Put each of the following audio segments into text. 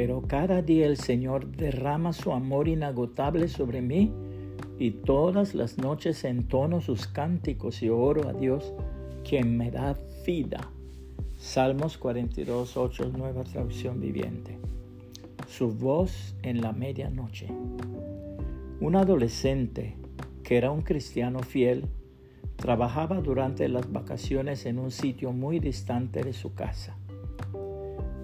pero cada día el Señor derrama su amor inagotable sobre mí y todas las noches entono sus cánticos y oro a Dios, quien me da vida. Salmos 42, 8, nueva traducción viviente. Su voz en la medianoche. Un adolescente que era un cristiano fiel trabajaba durante las vacaciones en un sitio muy distante de su casa.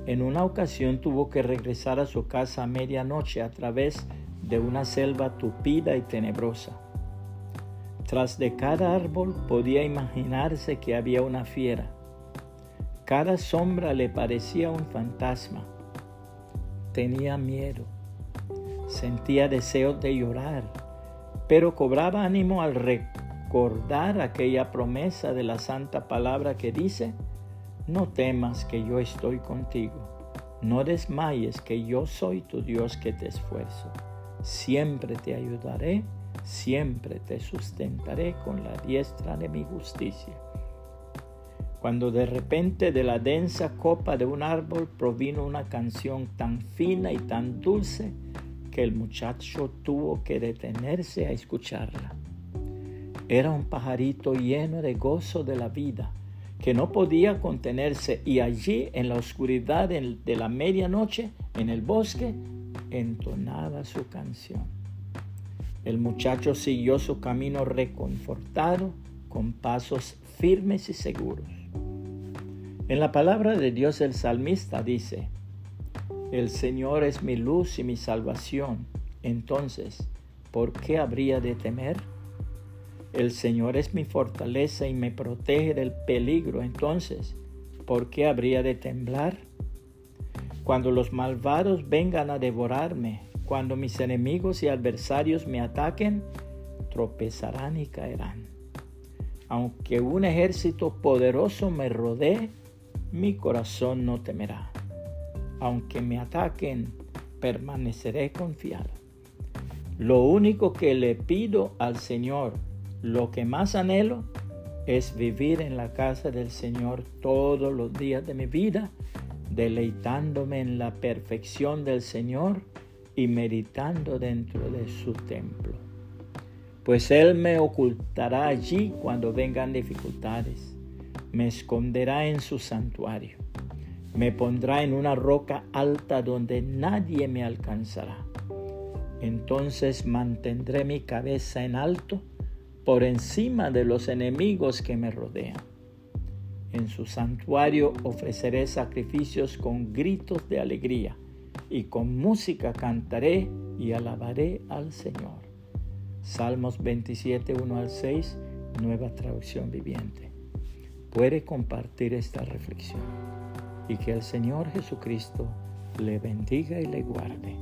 En una ocasión tuvo que regresar a su casa a medianoche a través de una selva tupida y tenebrosa. Tras de cada árbol podía imaginarse que había una fiera. Cada sombra le parecía un fantasma. Tenía miedo. Sentía deseos de llorar, pero cobraba ánimo al recordar aquella promesa de la santa palabra que dice, no temas que yo estoy contigo. No desmayes que yo soy tu Dios que te esfuerzo. Siempre te ayudaré, siempre te sustentaré con la diestra de mi justicia. Cuando de repente de la densa copa de un árbol provino una canción tan fina y tan dulce que el muchacho tuvo que detenerse a escucharla. Era un pajarito lleno de gozo de la vida que no podía contenerse y allí en la oscuridad de la medianoche en el bosque entonaba su canción. El muchacho siguió su camino reconfortado con pasos firmes y seguros. En la palabra de Dios el salmista dice, el Señor es mi luz y mi salvación, entonces, ¿por qué habría de temer? El Señor es mi fortaleza y me protege del peligro. Entonces, ¿por qué habría de temblar? Cuando los malvados vengan a devorarme, cuando mis enemigos y adversarios me ataquen, tropezarán y caerán. Aunque un ejército poderoso me rodee, mi corazón no temerá. Aunque me ataquen, permaneceré confiado. Lo único que le pido al Señor lo que más anhelo es vivir en la casa del Señor todos los días de mi vida, deleitándome en la perfección del Señor y meditando dentro de su templo. Pues Él me ocultará allí cuando vengan dificultades, me esconderá en su santuario, me pondrá en una roca alta donde nadie me alcanzará. Entonces mantendré mi cabeza en alto, por encima de los enemigos que me rodean. En su santuario ofreceré sacrificios con gritos de alegría y con música cantaré y alabaré al Señor. Salmos 27, 1 al 6, nueva traducción viviente. Puede compartir esta reflexión y que el Señor Jesucristo le bendiga y le guarde